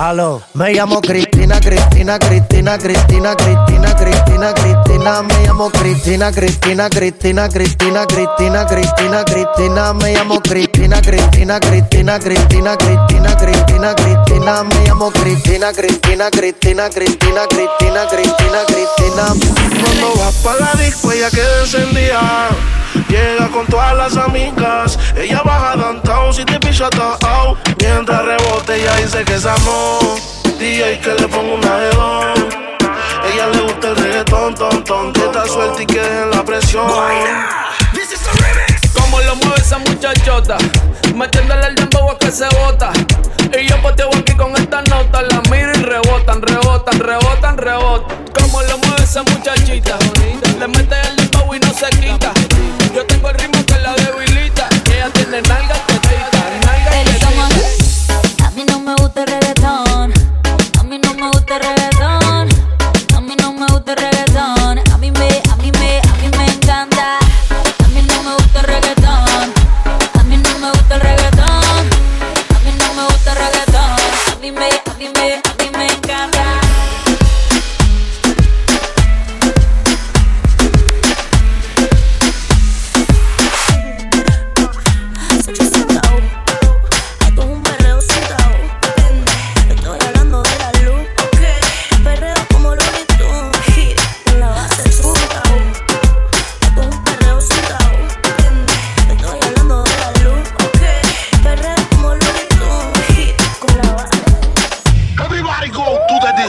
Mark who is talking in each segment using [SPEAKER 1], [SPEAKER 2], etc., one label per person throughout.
[SPEAKER 1] Aló, me llamo Cristina, Cristina, Cristina, Cristina, Cristina, Cristina, Cristina, me llamo Cristina, Cristina, Cristina, Cristina, Cristina, Cristina, Cristina, me llamo Cristina, Cristina, Cristina, Cristina, Cristina, Cristina, Cristina, me llamo Cristina, Cristina, Cristina, Cristina, Cristina, Cristina, Cristina.
[SPEAKER 2] Cuando vas para la disco ella queda encendida con todas las amigas. Ella baja downtown si te pilla out. Mientras rebote, ella dice que es amor. DJ que le pongo una de Ella le gusta el reggaetón, ton, ton. Que está suelta y que en la presión.
[SPEAKER 3] Como lo mueve esa muchachota, metiéndole el dembow a que se bota. Y yo poteo aquí con esta nota, la miro y rebotan, rebotan, rebotan, rebotan. Como lo esa muchachita, le mete el dembow y no se quita. Yo tengo el ritmo que la debilita, ella tiene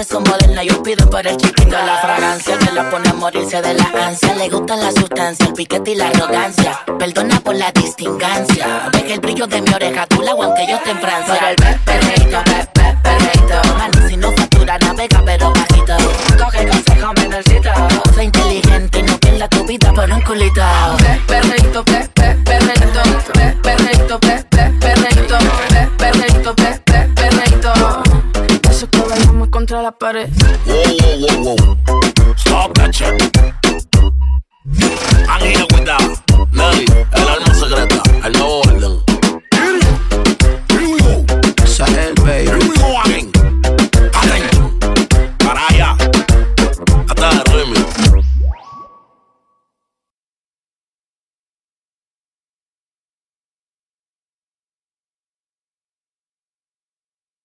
[SPEAKER 4] mujeres son modernas, yo pido por el chiquito. La fragancia que la pone a morirse de la ansia. Le gustan la sustancia, el piquete y la arrogancia. Perdona por la distingancia. Deja el brillo de mi oreja, tú la aunque yo esté en Francia. Por el perreito, perreito. Mano, si no factura, navega, pero bajito. Coge consejo, menorcito. Soy inteligente y no pierda tu vida por un culito. a
[SPEAKER 5] la pared.
[SPEAKER 6] Whoa, whoa, whoa, Stop that shit. I need a cuidado. Nadie, el alma secreta.